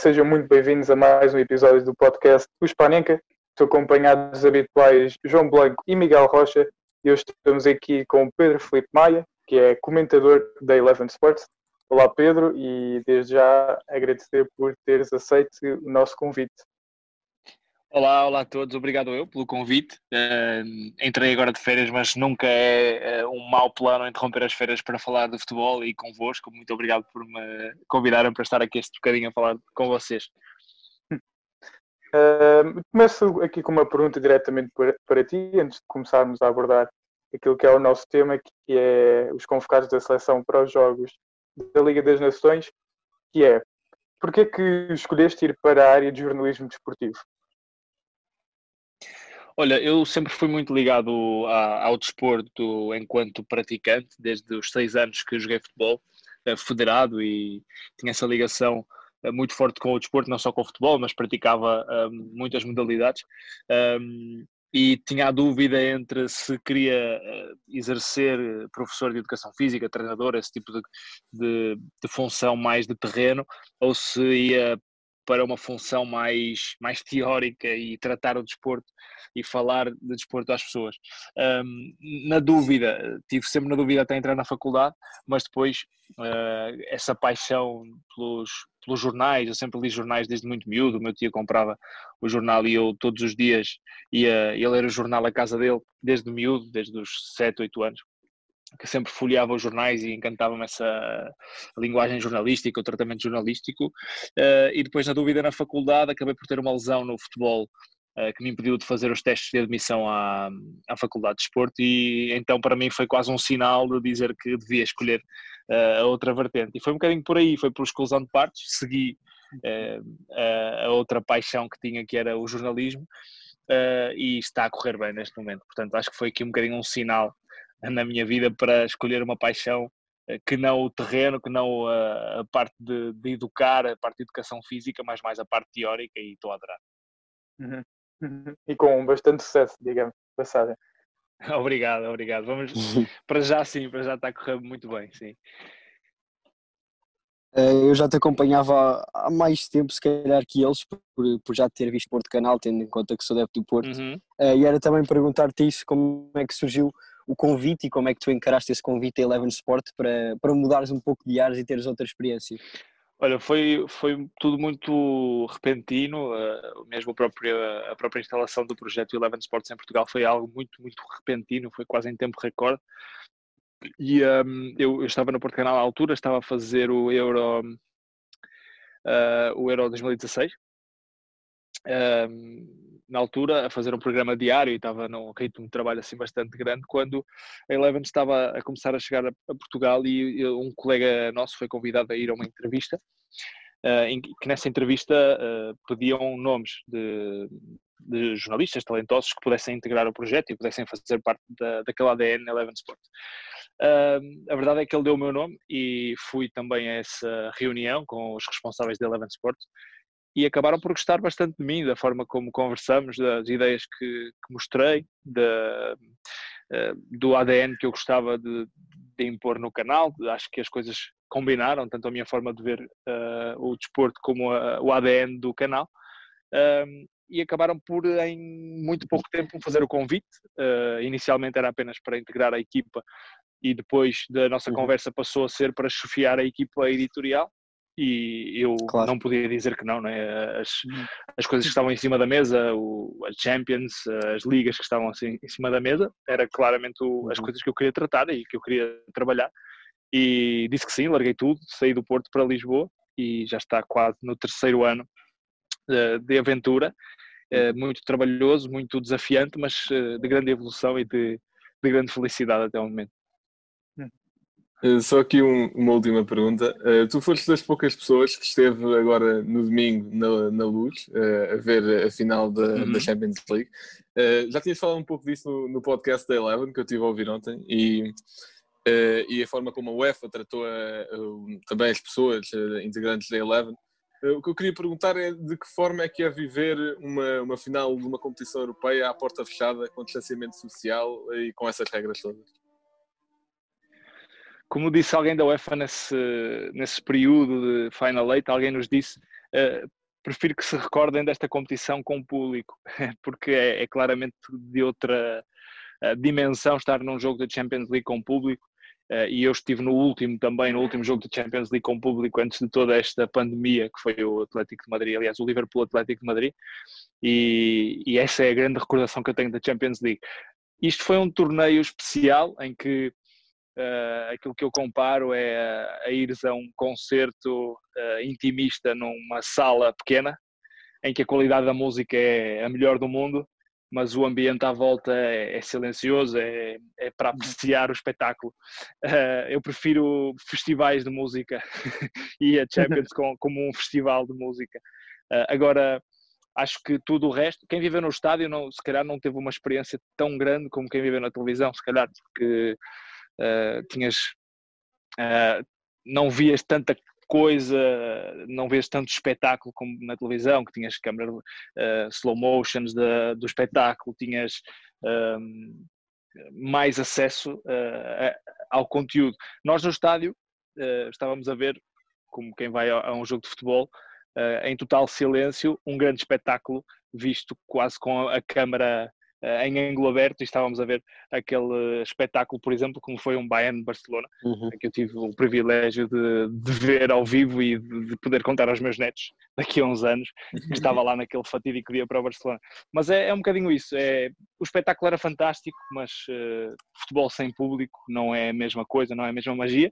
sejam muito bem-vindos a mais um episódio do podcast O Spanenka. Estou acompanhado dos habituais João Blanco e Miguel Rocha e hoje estamos aqui com o Pedro Felipe Maia, que é comentador da Eleven Sports. Olá Pedro e desde já agradecer por teres aceito o nosso convite. Olá, olá a todos, obrigado eu pelo convite. Uh, entrei agora de férias, mas nunca é uh, um mau plano interromper as férias para falar de futebol e convosco. Muito obrigado por me convidarem para estar aqui este bocadinho a falar com vocês. Uh, começo aqui com uma pergunta diretamente para, para ti, antes de começarmos a abordar aquilo que é o nosso tema, que é os convocados da seleção para os jogos da Liga das Nações, que é, porquê que escolheste ir para a área de jornalismo desportivo? Olha, eu sempre fui muito ligado ao desporto enquanto praticante, desde os seis anos que joguei futebol eh, federado e tinha essa ligação eh, muito forte com o desporto, não só com o futebol, mas praticava um, muitas modalidades. Um, e tinha a dúvida entre se queria uh, exercer professor de educação física, treinador, esse tipo de, de, de função mais de terreno, ou se ia para uma função mais, mais teórica e tratar o desporto e falar de desporto às pessoas. Um, na dúvida, tive sempre na dúvida até entrar na faculdade, mas depois uh, essa paixão pelos, pelos jornais, eu sempre li jornais desde muito miúdo, o meu tio comprava o jornal e eu todos os dias ia, ia ler o jornal à casa dele, desde miúdo, desde os 7, 8 anos que sempre folheava os jornais e encantava-me essa linguagem jornalística, o tratamento jornalístico. Uh, e depois, na dúvida, na faculdade, acabei por ter uma lesão no futebol uh, que me impediu de fazer os testes de admissão à, à Faculdade de Desporto. E então, para mim, foi quase um sinal de dizer que devia escolher uh, a outra vertente. E foi um bocadinho por aí, foi por exclusão de partes. Segui a outra paixão que tinha, que era o jornalismo. e está a correr bem neste momento. Portanto, acho que foi aqui um bocadinho um sinal na minha vida para escolher uma paixão eh, que não o terreno, que não a, a parte de, de, educar, a parte de educação física, mas mais a parte teórica e estou a adorar. Uhum. Uhum. E com bastante sucesso, digamos, passagem. obrigado, obrigado. Vamos para já sim, para já está a correr muito bem, sim. Eh, eu já te acompanhava há mais tempo, se calhar, que eles, por, por já ter visto Porto Canal, tendo em conta que sou adepto do Porto. Uhum. Eh, e era também perguntar-te isso, como é que surgiu o convite e como é que tu encaraste esse convite a Eleven Sport para, para mudares um pouco de ares e teres outra experiência? Olha, foi, foi tudo muito repentino, uh, mesmo a própria, a própria instalação do projeto Eleven Sports em Portugal foi algo muito, muito repentino, foi quase em tempo recorde. E um, eu, eu, estava no Porto Canal à altura, estava a fazer o Euro, uh, o Euro 2016. Um, na altura a fazer um programa diário e estava num ritmo de trabalho assim bastante grande quando a Eleven estava a começar a chegar a, Portugal e um colega nosso foi convidado a ir a uma entrevista uh, em que nessa entrevista uh, pediam nomes de, de, jornalistas talentosos que pudessem integrar o projeto e pudessem fazer parte da, daquele ADN Eleven Sport. Uh, a verdade é que ele deu o meu nome e fui também a essa reunião com os responsáveis da Eleven Sport e acabaram por gostar bastante de mim, da forma como conversamos, das ideias que, que mostrei, da, uh, do ADN que eu gostava de, de, impor no canal. Acho que as coisas combinaram, tanto a minha forma de ver uh, o desporto como a, o ADN do canal. Um, e acabaram por, em muito pouco tempo, fazer o convite. Uh, inicialmente era apenas para integrar a equipa e depois da nossa uhum. conversa passou a ser para chefiar a equipa editorial e eu claro. não podia dizer que não, né? as, uhum. as coisas que estavam em cima da mesa, o, as Champions, as ligas que estavam assim em cima da mesa, era claramente o, as uhum. coisas que eu queria tratar e que eu queria trabalhar. E disse que sim, larguei tudo, saí do Porto para Lisboa e já está quase no terceiro ano uh, de aventura, uh, muito trabalhoso, muito desafiante, mas uh, de grande evolução e de, de grande felicidade até o momento. Uh, só aqui um, uma última pergunta. Uh, tu foste das poucas pessoas que esteve agora no domingo na, na luz uh, a ver a final da, uhum. da Champions League. já tinhas falado um pouco disso no, no, podcast da Eleven que eu tive a ouvir ontem e, e a forma como a UEFA tratou também as pessoas integrantes da Eleven. o que eu queria perguntar é de que forma é que é viver uma, uma final de uma competição europeia à porta fechada, com distanciamento social e com essas regras todas? Como disse alguém da UEFA nesse, nesse período de Final Eight, alguém nos disse uh, prefiro que se recordem desta competição com o público, porque é, é claramente de outra uh, dimensão estar num jogo da Champions League com o público. Uh, e eu estive no último também, no último jogo da Champions League com o público antes de toda esta pandemia, que foi o Atlético de Madrid, aliás, o Liverpool Atlético de Madrid, e, e essa é a grande recordação que eu tenho da Champions League. Isto foi um torneio especial em que Uh, aquilo que eu comparo é a, a ires a um concerto uh, intimista numa sala pequena, em que a qualidade da música é a melhor do mundo, mas o ambiente à volta é, é silencioso, é, é, para apreciar o espetáculo. Uh, eu prefiro festivais de música e a Champions com, como um festival de música. agora, acho que tudo o resto, quem viveu no estádio, não, se calhar não teve uma experiência tão grande como quem viveu na televisão, se calhar, porque uh, tinhas uh, não vias tanta coisa, não vês tanto espetáculo como na televisão, que tinhas câmera uh, slow motions de, do espetáculo, tinhas ehm, mais acesso uh, ao conteúdo. Nós no estádio uh, estávamos a ver, como quem vai a, a um jogo de futebol, em total silêncio, um grande espetáculo visto quase com a câmara uh, em ângulo aberto e estávamos a ver aquele espetáculo, por exemplo, como foi um Bayern Barcelona, uhum. que eu tive o privilégio de, de ver ao vivo e de, de, poder contar aos meus netos daqui a uns anos, que estava lá naquele fatídico dia para o Barcelona. Mas é, é um bocadinho isso, é, o espetáculo era fantástico, mas uh, futebol sem público não é a mesma coisa, não é a mesma magia.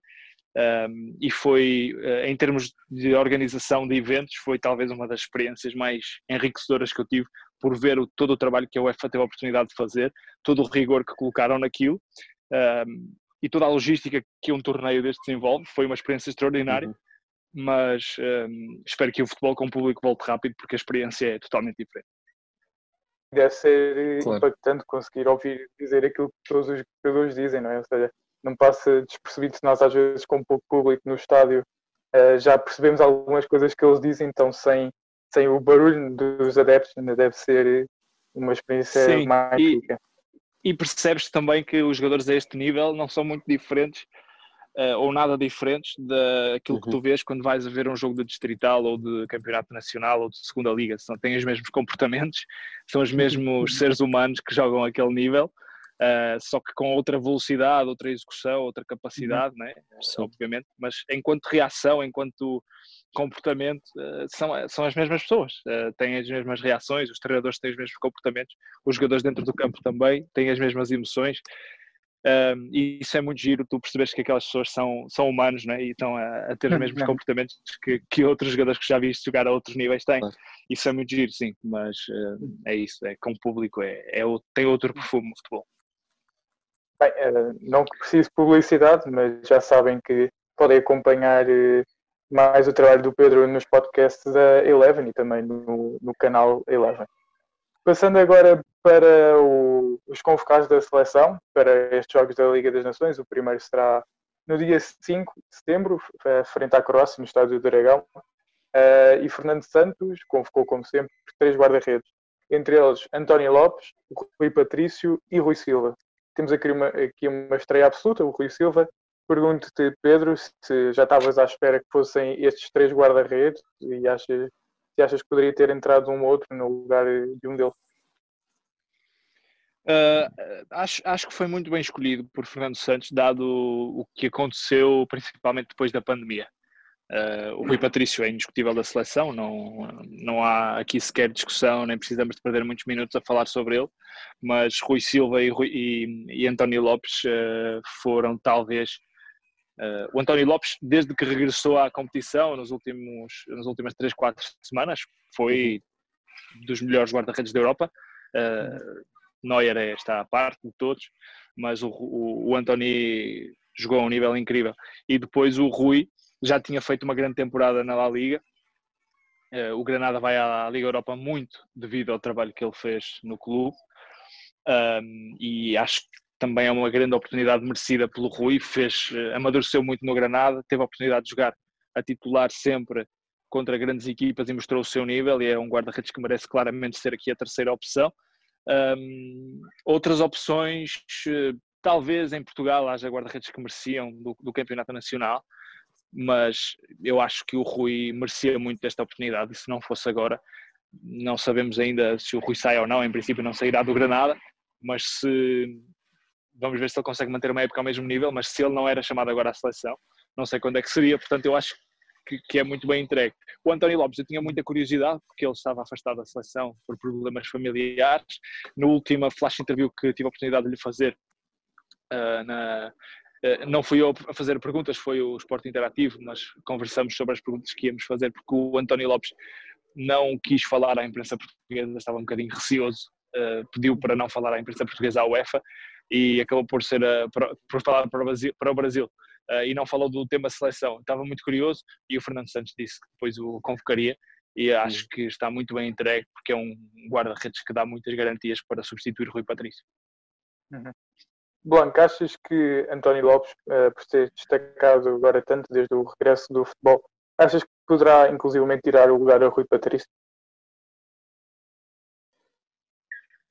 Um, e foi, uh, em termos de organização de eventos, foi talvez uma das experiências mais enriquecedoras que eu tive por ver o, todo o trabalho que a UEFA teve a oportunidade de fazer, todo o rigor que colocaram naquilo um, e toda a logística que um torneio deste desenvolve. Foi uma experiência extraordinária, uhum. mas um, espero que o futebol com o público volte rápido porque a experiência é totalmente diferente. Deve ser claro. impactante conseguir ouvir dizer aquilo que todos os jogadores dizem, não é? Ou seja, não passa despercebido se nós às vezes com pouco público no estádio uh, já percebemos algumas coisas que eles dizem, então sem sem o barulho dos adeptos, ainda deve ser uma experiência Sim, mágica. E, e percebes também que os jogadores a este nível não são muito diferentes uh, ou nada diferentes daquilo uhum. que tu uhum. vês quando vais a ver um jogo de distrital ou de campeonato nacional ou de segunda liga. São, têm os mesmos comportamentos, são os mesmos seres humanos que jogam aquele nível. Uh, só que com outra velocidade, outra execução, outra capacidade, uhum. né? obviamente, mas enquanto reação, enquanto comportamento uh, são, são as mesmas pessoas, uh, têm as mesmas reações, os treinadores têm os mesmos comportamentos, os jogadores dentro do campo também têm as mesmas emoções. Um, e isso é muito giro, tu percebes que aquelas pessoas são, são humanos né? e estão a, a ter os mesmos comportamentos que, que outros jogadores que já viste jogar a outros níveis têm. Isso é muito giro, sim, mas uh, é isso, é com o público, é, é, tem outro perfume o futebol. Bem, não que precise publicidade, mas já sabem que podem acompanhar mais o trabalho do Pedro nos podcasts da Eleven e também no, no canal Eleven. Passando agora para o, os convocados da seleção para estes Jogos da Liga das Nações, o primeiro será no dia 5 de setembro, frente à Croácia, no estádio do Dragão. Uh, e Fernando Santos convocou, como sempre, três guarda-redes, entre eles António Lopes, Rui Patrício e Rui Silva. Temos aqui uma, aqui uma estreia absoluta, o Rui Silva, Pergunto-te, Pedro, se já estavas à espera que fossem estes três guarda-redes e achas, se achas que poderia ter entrado um ou outro no lugar de um deles. Uh, acho, acho que foi muito bem escolhido por Fernando Santos, dado o, que aconteceu, principalmente depois da pandemia. Uh, o Rui Patrício é indiscutível da seleção, não, não há aqui sequer discussão, nem precisamos de perder muitos minutos a falar sobre ele, mas Rui Silva e, Rui, e, e António Lopes uh, foram talvez Uh, o António Lopes, desde que regressou à competição nos últimos, nas últimas 3, 4 semanas, foi dos melhores guarda-redes da Europa. Uh, Neuer é, está à parte de todos, mas o, o, o António jogou a um nível incrível. E depois o Rui já tinha feito uma grande temporada na La Liga. Uh, o Granada vai à Liga Europa muito devido ao trabalho que ele fez no clube. Um, e acho que também é uma grande oportunidade merecida pelo Rui. Fez, uh, amadureceu muito no Granada, teve a oportunidade de jogar a titular sempre contra grandes equipas e mostrou o seu nível. E é um guarda-redes que merece claramente ser aqui a terceira opção. Um, outras opções, uh, talvez em Portugal haja guarda-redes que mereciam do, do Campeonato Nacional mas eu acho que o Rui merecia muito desta oportunidade e se não fosse agora, não sabemos ainda se o Rui sai ou não, em princípio não sairá do Granada, mas se vamos ver se ele consegue manter uma época ao mesmo nível, mas se ele não era chamado agora à seleção, não sei quando é que seria, portanto eu acho que, que é muito bem entregue. O António Lopes, eu tinha muita curiosidade porque ele estava afastado da seleção por problemas familiares. No último flash interview que tive a oportunidade de lhe fazer uh, na, eh, não fui eu a fazer perguntas, foi o Esporte Interativo, mas conversamos sobre as perguntas que íamos fazer, porque o António Lopes não quis falar à imprensa portuguesa, estava um bocadinho receoso, uh, pediu para não falar à imprensa portuguesa à UEFA e acabou por, ser, uh, por, falar para o Brasil, para o Brasil uh, e não falou do tema seleção. Estava muito curioso e o Fernando Santos disse que depois o convocaria e acho que está muito bem entregue porque é um guarda-redes que dá muitas garantias para substituir Rui Patrício. Uhum. Blanco, achas que António Lopes, por ter destacado agora tanto desde o regresso do futebol, achas que poderá inclusivamente tirar o lugar a Rui Patrício?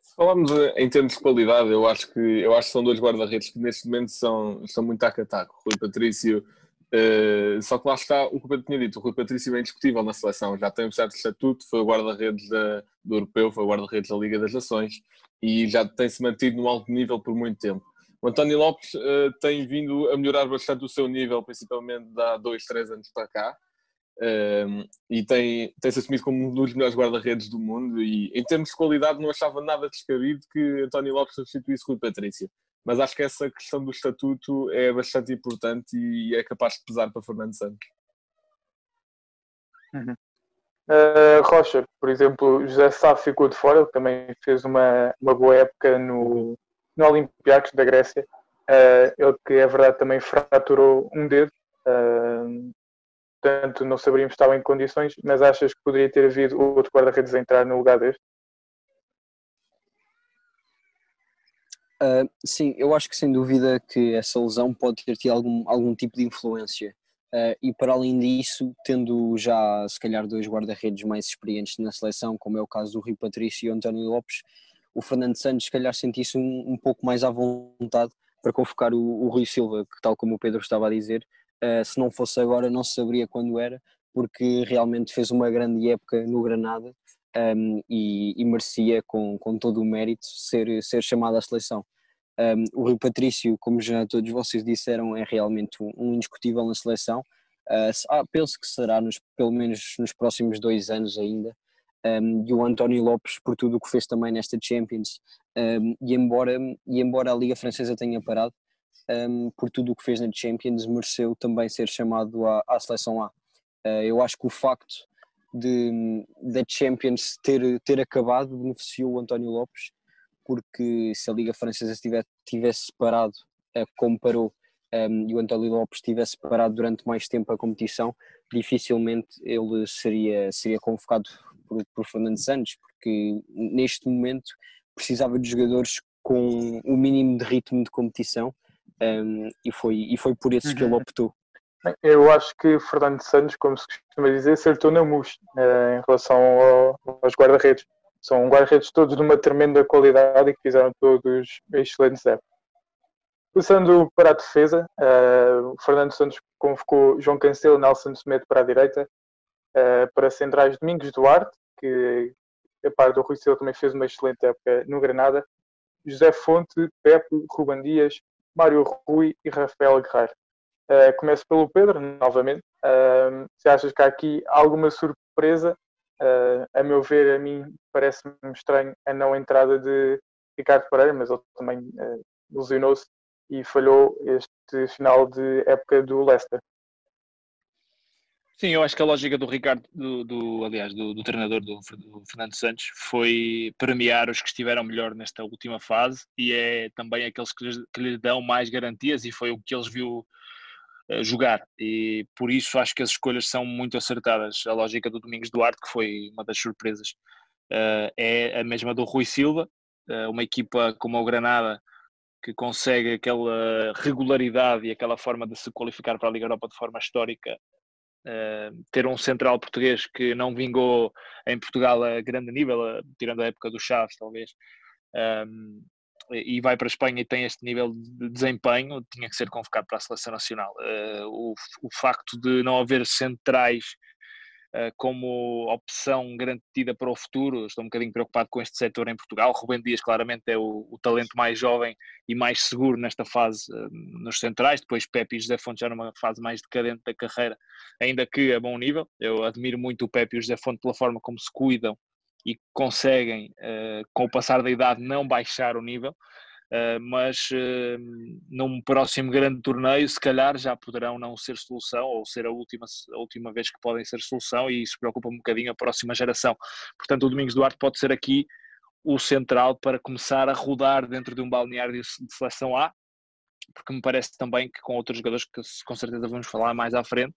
Se falamos em termos de qualidade, eu acho que, eu acho que são dois guarda-redes que neste momento são, estão muito a cataco. Rui Patrício, uh, só que lá está o que Pedro tinha dito, o Rui Patrício é indiscutível na seleção, já tem um certo estatuto, foi guarda-redes do Europeu, foi guarda-redes da Liga das Nações e já tem-se mantido no alto nível por muito tempo. O António Lopes uh, tem vindo a melhorar bastante o seu nível, principalmente há dois, três anos para cá. Um, e tem, tem-se assumido como um dos melhores guarda-redes do mundo. E em termos de qualidade, não achava nada descabido que António Lopes substituísse Rui Patrício. Mas acho que essa questão do estatuto é bastante importante e é capaz de pesar para Fernando Santos. Uhum. Uh, Rocha, por exemplo, José Sá ficou de fora, ele também fez uma, uma boa época no, no Olympiacos da Grécia. Uh, ele que é verdade também fraturou um dedo, uh, portanto não saberíamos se estava em condições, mas achas que poderia ter havido outro guarda-redes a entrar no lugar deste? Uh, sim, eu acho que sem dúvida que essa lesão pode ter tido algum, algum tipo de influência. Uh, e para além disso, tendo já se calhar dois guarda-redes mais experientes na seleção, como é o caso do Rio Patrício e António Lopes, o Fernando Santos se calhar sentisse um, um pouco mais à vontade para convocar o, o Rui Silva, que tal como o Pedro estava a dizer, uh, se não fosse agora não se saberia quando era, porque realmente fez uma grande época no Granada um, e, e, merecia com, com todo o mérito ser, ser chamado à seleção. Um, o Rui Patrício, como já todos vocês disseram, é realmente um, indiscutível na seleção. Uh, penso que será nos, pelo menos nos próximos dois anos ainda, um, e o António Lopes por tudo o que fez também nesta Champions um, e, embora, e embora a Liga Francesa tenha parado um, por tudo o que fez na Champions mereceu também ser chamado à, à seleção A. Uh, eu acho que o facto de da Champions ter, ter acabado beneficiou o António Lopes porque se a Liga Francesa tivesse, tivesse parado uh, como parou um, e o António Lopes tivesse parado durante mais tempo a competição, dificilmente ele seria, seria convocado por, por Fernando Santos, porque neste momento precisava de jogadores com o mínimo de ritmo de competição um, e, foi, e foi por isso uhum. que ele uhum. optou. Eu acho que Fernando Santos, como se costuma dizer, acertou na mus uh, em relação ao, aos guarda-redes. São guarda-redes todos de uma tremenda qualidade e que fizeram todos excelentes épocas. Passando para a defesa, uh, Fernando Santos convocou João Cancelo e Nelson Semedo para a direita, uh, para centrais Domingos Duarte, que a par do Rui Silva também fez uma excelente época no Granada, José Fonte, Pepe, Ruban Dias, Mário Rui e Rafael Guerreiro. Uh, começo pelo Pedro, novamente. Uh, se achas que há aqui alguma surpresa, uh, a meu ver, a mim parece-me estranho a não entrada de Ricardo Pereira, mas ele também uh, lesionou-se e falhou este final de época do Leicester. Sim, eu acho que a lógica do Ricardo, do, do aliás, do, do treinador do, do, Fernando Santos foi premiar os que estiveram melhor nesta última fase e é também aqueles que que lhes dão mais garantias e foi o que eles viu uh, jogar e por isso acho que as escolhas são muito acertadas. A lógica do Domingos Duarte, que foi uma das surpresas, uh, é a mesma do Rui Silva, uh, uma equipa como o Granada que consegue aquela regularidade e aquela forma de se qualificar para a Liga Europa de forma histórica ter um central português que não vingou em Portugal a grande nível, uh, tirando a época do Chaves, talvez, um, e vai para a Espanha e tem este nível de desempenho, tinha que ser convocado para a seleção nacional. Uh, o, o facto de não haver centrais eh, como opção garantida para o futuro. Estou um bocadinho preocupado com este setor em Portugal. Rubem Dias, claramente, é o, o talento mais jovem e mais seguro nesta fase uh, nos centrais. Depois, Pepe e José Fonte já numa fase mais decadente da carreira, ainda que a bom nível. Eu admiro muito o Pepe e o José Fonte pela forma como se cuidam e conseguem, uh, com o passar da idade, não baixar o nível. Uh, mas uh, num próximo grande torneio, se calhar já poderão não ser solução ou ser a última, a última vez que podem ser solução, e isso preocupa um bocadinho a próxima geração. Portanto, o Domingos Duarte pode ser aqui o central para começar a rodar dentro de um balneário de, seleção A, porque me parece também que com outros jogadores que com certeza vamos falar mais à frente,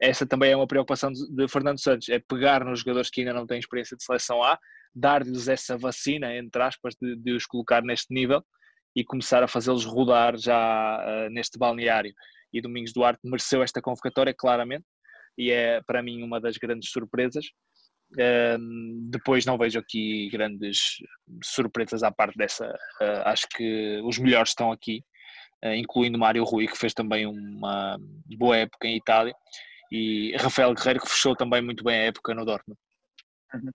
essa também é uma preocupação de, de Fernando Santos, é pegar nos jogadores que ainda não têm experiência de seleção A, dar-lhes essa vacina, entre aspas, de, de os colocar neste nível e começar a fazê-los rodar já uh, neste balneário. E Domingos Duarte mereceu esta convocatória, claramente, e é para mim uma das grandes surpresas. Uh, depois não vejo aqui grandes surpresas à parte dessa. Uh, acho que os melhores estão aqui, uh, incluindo Mário Rui, que fez também uma boa época em Itália, e Rafael Guerreiro, que fechou também muito bem a época no Dortmund. Uhum.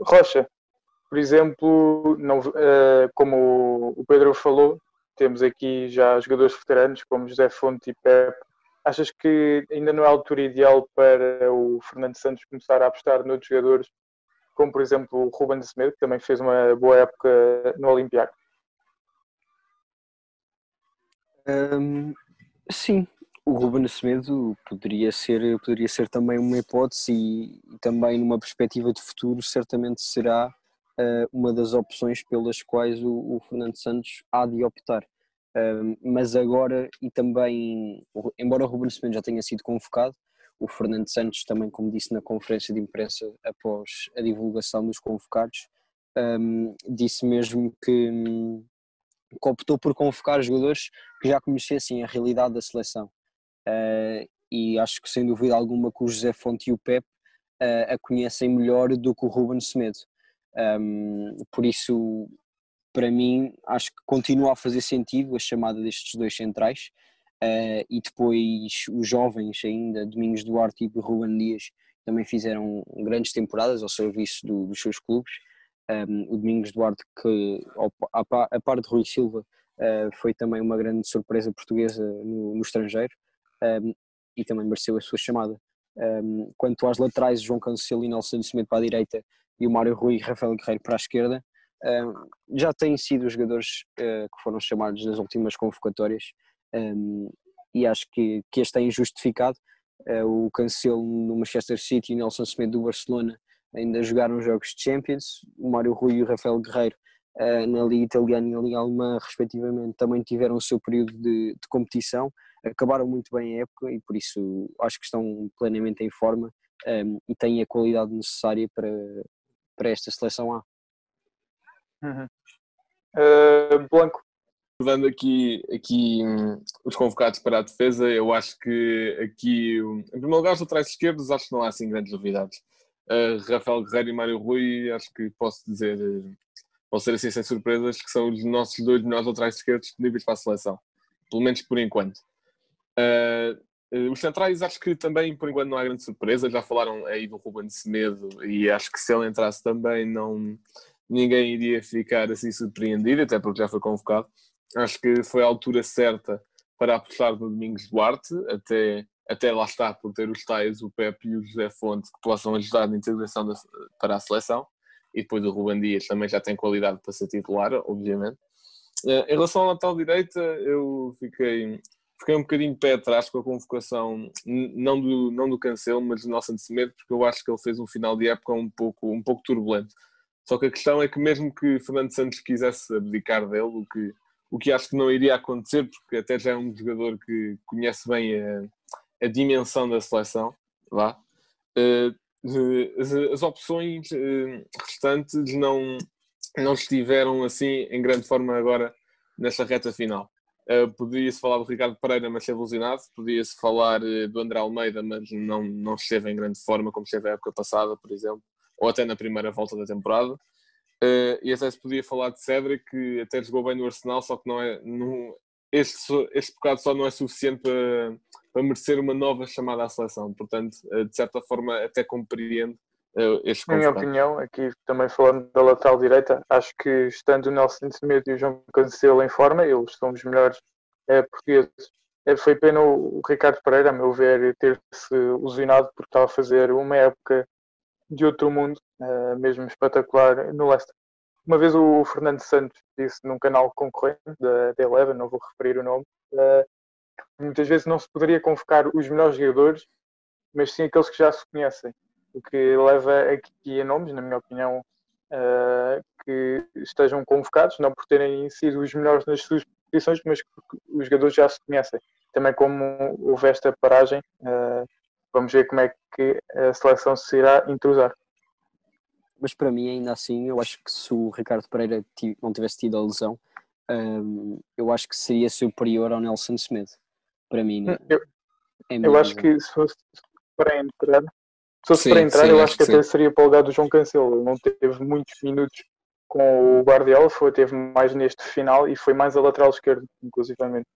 Rocha, por exemplo, não, uh, como o Pedro falou, temos aqui já jogadores veteranos como José Fonte e Pep. Achas que ainda não é a altura ideal para o Fernando Santos começar a apostar noutros jogadores, como por exemplo o Ruben de Semedo, que também fez uma boa época no Olympiacos? Um, sim, o Ruben Semedo poderia ser, poderia ser também uma hipótese e, também numa perspectiva de futuro certamente será uma das opções pelas quais o, o Fernando Santos há de optar. Mas agora, e também, embora o Ruben Semedo já tenha sido convocado, o Fernando Santos também, como disse na conferência de imprensa após a divulgação dos convocados, um, disse mesmo que, que, optou por convocar jogadores que já conhecessem a realidade da seleção. Uh, e acho que sem dúvida alguma que o José Fonte e o Pep uh, a conhecem melhor do que o Ruben Semedo. Um, por isso, para mim, acho que continua a fazer sentido a chamada destes dois centrais. Uh, e depois os jovens ainda, Domingos Duarte e Ruben Dias, também fizeram grandes temporadas ao serviço do, dos seus clubes. Um, o Domingos Duarte, que a, a par de Rui Silva, uh, foi também uma grande surpresa portuguesa no, no estrangeiro um, e também mereceu a sua chamada. Um, quanto às laterais, João Cancelo e Nelson Cimento para a direita, e o Mário Rui e Rafael Guerreiro para a esquerda. Um, já têm sido os jogadores uh, que foram chamados nas últimas convocatórias um, e acho que, que é injustificado. Uh, o Cancelo no Manchester City e Nelson Smith do Barcelona ainda jogaram jogos de Champions. O Mário Rui e o Rafael Guerreiro uh, na Liga Italiana e na Liga Alemã, respectivamente, também tiveram o seu período de, de competição. Acabaram muito bem a época e por isso acho que estão plenamente em forma um, e têm a qualidade necessária para, para esta seleção A. Uhum. Uh, Blanco. Dando aqui, aqui um, os convocados para a defesa, eu acho que aqui, um, em primeiro lugar, os laterais esquerdos, acho que não há assim grandes novidades. Uh, Rafael Guerreiro e Mário Rui, acho que posso dizer, uh, posso ser assim sem surpresas, que são os nossos dois melhores laterais esquerdos disponíveis para a seleção, pelo menos por enquanto. Uh, os centrais acho que também por enquanto não há grande surpresa, já falaram aí do Ruben Semedo e acho que se ele entrasse também não ninguém iria ficar assim surpreendido, até porque já foi convocado. Acho que foi a altura certa para apostar no Domingos Duarte, até, até lá está por ter os tais, o Pepe e o José Fonte que possam ajudar na integração da, para a seleção. E depois o Ruben Dias também já tem qualidade para ser titular, obviamente. Eh, em relação à lateral direita, eu fiquei fiquei um bocadinho pé atrás com a convocação, não do, não do Cancelo, mas do Nelson Semedo, porque eu acho que ele fez um final de época um pouco, um pouco turbulento. Só que a questão é que mesmo que Fernando Santos quisesse abdicar dele, o que, o que acho que não iria acontecer, porque até já é um jogador que conhece bem a, a dimensão da seleção, vá, uh, as, as, opções uh, restantes não, não estiveram assim em grande forma agora nesta reta final. Uh, Podia-se falar do Ricardo Pereira, mas esteve alucinado. Podia-se falar uh, do André Almeida, mas não, não esteve em grande forma, como esteve a época passada, por exemplo, ou até na primeira volta da temporada. Uh, e até se podia falar de Cedric, que até jogou bem no Arsenal, só que não é, não, este, este bocado só não é suficiente para, para merecer uma nova chamada à seleção. Portanto, de certa forma, até compreendo este Na minha opinião, aqui também falando da lateral direita, acho que estando o Nelson Semedo e o João Cancelo em forma, eles são os melhores é, portugueses. É, foi pena o, Ricardo Pereira, a meu ver, ter-se lesionado porque estava a fazer uma época de outro mundo, é, mesmo espetacular, no Leicester. Uma vez o Fernando Santos disse num canal concorrente da, da Eleven, não vou referir o nome, é, que muitas vezes não se poderia convocar os melhores jogadores, mas sim aqueles que já se conhecem o que leva aqui a nomes, na minha opinião, uh, que estejam convocados, não por terem sido os melhores nas suas posições, mas porque os jogadores já se conhecem. Também como houve esta paragem, uh, vamos ver como é que a seleção se irá intrusar. Mas para mim, ainda assim, eu acho que se o Ricardo Pereira não tivesse tido a lesão, um, eu acho que seria superior ao Nelson Smith. Para mim, eu, é eu acho que se fosse para entrar, se fosse para entrar, sim, eu acho que, que até seria para o lugar do João Cancelo. Ele não teve muitos minutos com o Guardiola, foi, teve mais neste final e foi mais a lateral esquerdo, inclusivamente.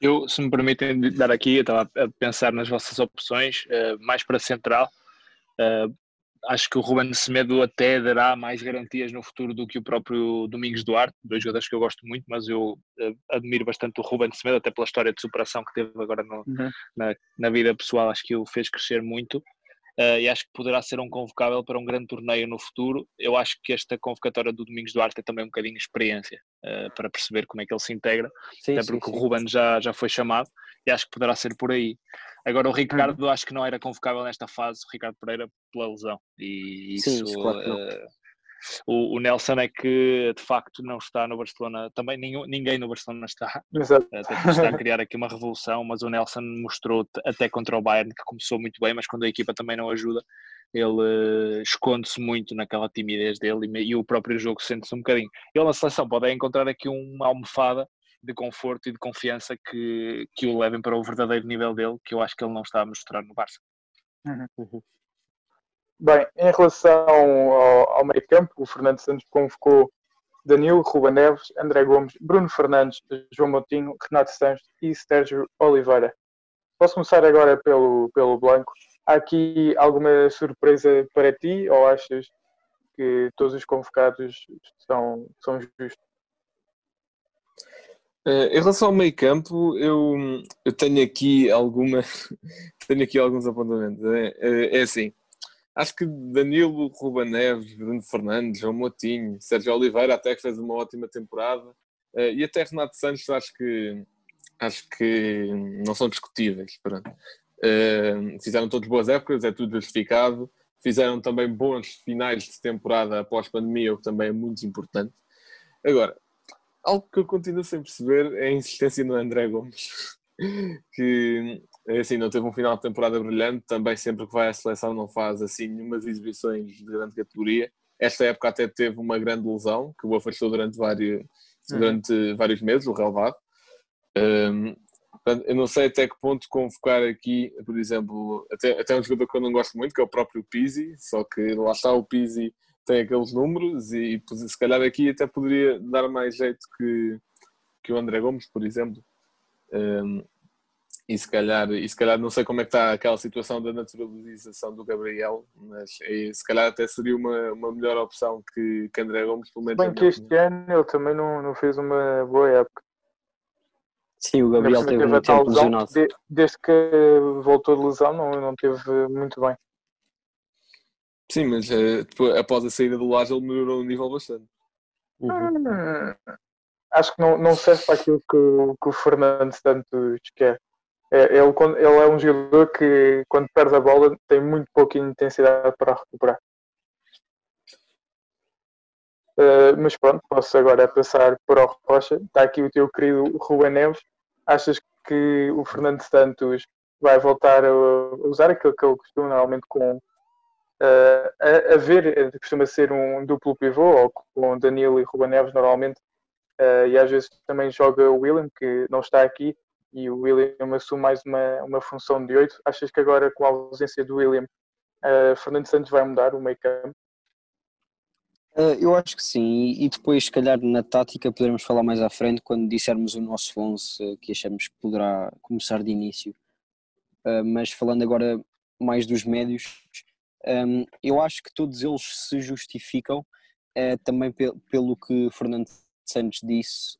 Eu, se me permitem dar aqui, eu estava a pensar nas vossas opções, uh, mais para central. Uh, acho que o Ruben Semedo até dará mais garantias no futuro do que o próprio Domingos Duarte, dois jogadores que eu gosto muito, mas eu uh, admiro bastante o Ruben Semedo, até pela história de superação que teve agora no, uhum. na, na, vida pessoal, acho que o fez crescer muito. Uh, e acho que poderá ser um convocável para um grande torneio no futuro. Eu acho que esta convocatória do Domingos Duarte é também um bocadinho experiência uh, para perceber como é que ele se integra, sim, até porque sim, sim. o Ruben já, já foi chamado e acho que poderá ser por aí. Agora, o Ricardo, uhum. acho que não era convocável nesta fase, o Ricardo Pereira, pela lesão. E isso, claro uh, o, o, Nelson é que de facto não está no Barcelona, também nenhum, ninguém no Barcelona está. Exato. Até está a criar aqui uma revolução, mas o Nelson mostrou até contra o Bayern que começou muito bem, mas quando a equipa também não ajuda, ele uh, esconde-se muito naquela timidez dele e, e o próprio jogo sente-se um bocadinho. Ele na seleção pode encontrar aqui uma almofada de conforto e de confiança que, que o levem para o verdadeiro nível dele, que eu acho que ele não está a mostrar no Barça. Uhum. uhum. Bem, em relação ao, ao meio campo, o Fernando Santos convocou Danilo, Ruba Neves, André Gomes, Bruno Fernandes, João Moutinho, Renato Santos e Sérgio Oliveira. Posso começar agora pelo, pelo Blanco. Há aqui alguma surpresa para ti ou achas que todos os convocados são, são justos? Uh, em relação ao meio campo, eu, eu tenho aqui alguma tenho aqui alguns apontamentos. É, é, é, assim, acho que Danilo, Ruba Neves, Bruno Fernandes, João Motinho, Sérgio Oliveira até que fez uma ótima temporada uh, e até Renato Santos acho que acho que não são discutíveis. Uh, fizeram todas boas épocas, é tudo justificado. Fizeram também bons finais de temporada após pandemia, o que também é muito importante. Agora, algo que eu continuo sem perceber é a insistência no André Gomes, que assim, não teve um final de temporada brilhante, também sempre que vai à seleção não faz assim nenhumas exibições de grande categoria. Esta época até teve uma grande lesão, que o afastou durante vários, uhum. durante vários meses, o relevado. Um, eu não sei até que ponto convocar aqui, por exemplo, até, até um jogador que eu não gosto muito, que é o próprio Pizzi, só que lá está o Pizzi tem aqueles números e se calhar aqui até poderia dar mais jeito que, que o André Gomes, por exemplo. Um, e se calhar, e se calhar não sei como é que está aquela situação da naturalização do Gabriel, mas é, se calhar até seria uma, uma melhor opção que, que André Gomes, pelo menos. Bem que este ano ele também não, não fez uma boa época. Sim, o Gabriel teve muito tempo lesionado. De, desde que voltou de lesão não, não teve muito bem. Sim, mas uh, depois, após a saída do Laje ele melhorou o nível bastante. Uhum. acho que não, não serve para aquilo que, o, que o Fernando Santos quer. É, ele, ele é um jogador que, quando perde a bola, tem muito pouca intensidade para recuperar. Uh, mas pronto, posso agora passar para o Rocha. Está aqui o teu querido Ruben Neves. Achas que o Fernando Santos vai voltar a usar aquilo que ele costuma normalmente com uh, a, a, ver, costuma ser um duplo pivô, ou com Danilo e Ruben Neves normalmente, uh, e às vezes também joga o William, que não está aqui, e o William assume mais uma, uma função de 8. Achas que agora, com a ausência do William, Fernando Santos vai mudar o meio campo? Uh, eu acho que sim, e depois, se calhar, na tática poderemos falar mais à frente quando dissermos o nosso 11 que achamos que poderá começar de início. Uh, mas falando agora mais dos médios, eu acho que todos eles se justificam também pe pelo que Fernando Santos disse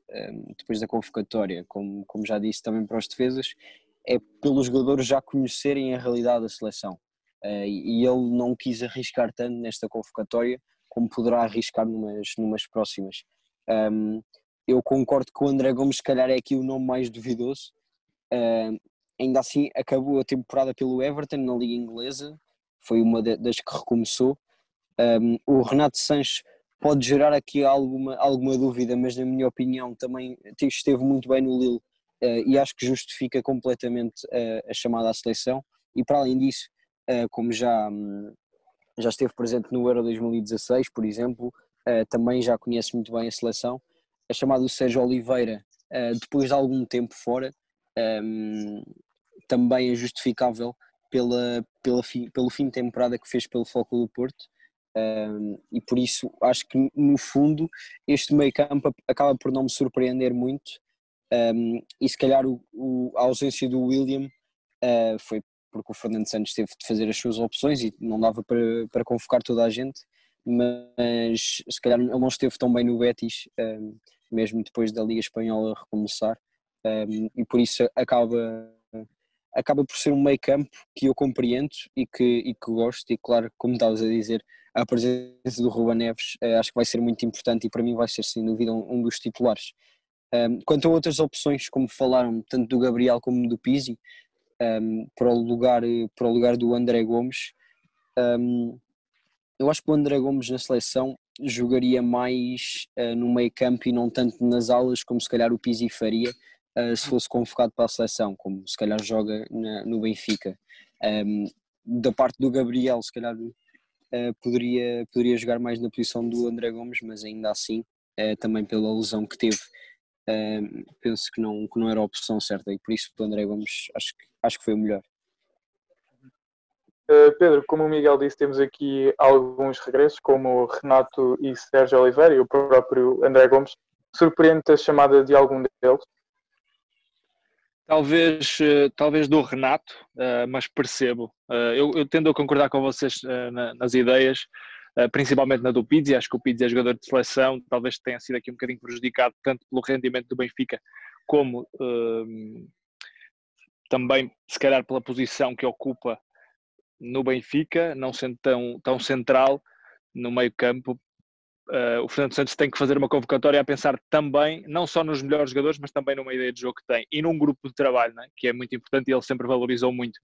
depois da convocatória, como, como já disse também para os defesas, é pelos jogadores já conhecerem a realidade da seleção. E ele não quis arriscar tanto nesta convocatória como poderá arriscar numas, numas próximas. Um, eu concordo que o André Gomes, se calhar, é aqui o nome mais duvidoso. Uh, ainda assim, acabou a temporada pelo Everton na Liga Inglesa, foi uma das que recomeçou. Um, o Renato Sanches pode gerar aqui alguma, alguma dúvida, mas na minha opinião também esteve muito bem no Lille uh, e acho que justifica completamente uh, a chamada à seleção. E para além disso, uh, como já, um, já esteve presente no Euro 2016, por exemplo, também já conhece muito bem a seleção. A chamada do Sérgio Oliveira, depois de algum tempo fora, um, também é justificável pela, pela fi, pelo fim de temporada que fez pelo Foco do Porto. Um, e por isso acho que no fundo este meio campo acaba por não me surpreender muito um, e se calhar o, o, a ausência do William uh, foi porque o Fernando Santos teve de fazer as suas opções e não dava para, para convocar toda a gente mas se calhar ele não esteve tão bem no Betis um, mesmo depois da Liga Espanhola recomeçar e por isso acaba acaba por ser um meio campo que eu compreendo e que, e que gosto, e claro, como estavas a dizer, a presença do Ruba Neves uh, acho que vai ser muito importante e para mim vai ser sem dúvida um, um dos titulares. Um, quanto a outras opções, como falaram, tanto do Gabriel como do Pizzi, um, para, o lugar, para o lugar do André Gomes, eu acho que o André Gomes na seleção jogaria mais uh, no meio campo e não tanto nas aulas como se calhar o Pizzi faria, uh, se fosse convocado para a seleção, como se calhar joga na, no Benfica. Um, da parte do Gabriel, se calhar uh, poderia, poderia jogar mais na posição do André Gomes, mas ainda assim, uh, também pela lesão que teve, penso que não, que não era a opção certa e por isso o André Gomes acho que, acho que foi o melhor. Uh, Pedro, como o Miguel disse, temos aqui alguns regressos, como Renato e Sérgio Oliveira e o próprio André Gomes. Surpreende a chamada de algum deles? Talvez, eh, talvez do Renato, eh, mas percebo. Eu, eu tendo a concordar com vocês nas ideias, principalmente na do Pizzi. Acho que o Pizzi é jogador de seleção, talvez tenha sido aqui um bocadinho prejudicado, tanto pelo rendimento do Benfica, como também, se calhar, pela posição que ocupa no Benfica, não sendo tão, tão central no meio campo, uh, o Fernando Santos tem que fazer uma convocatória a pensar também, não só nos melhores jogadores, mas também numa ideia de jogo que tem e num grupo de trabalho, né, que é muito importante e ele sempre valorizou muito.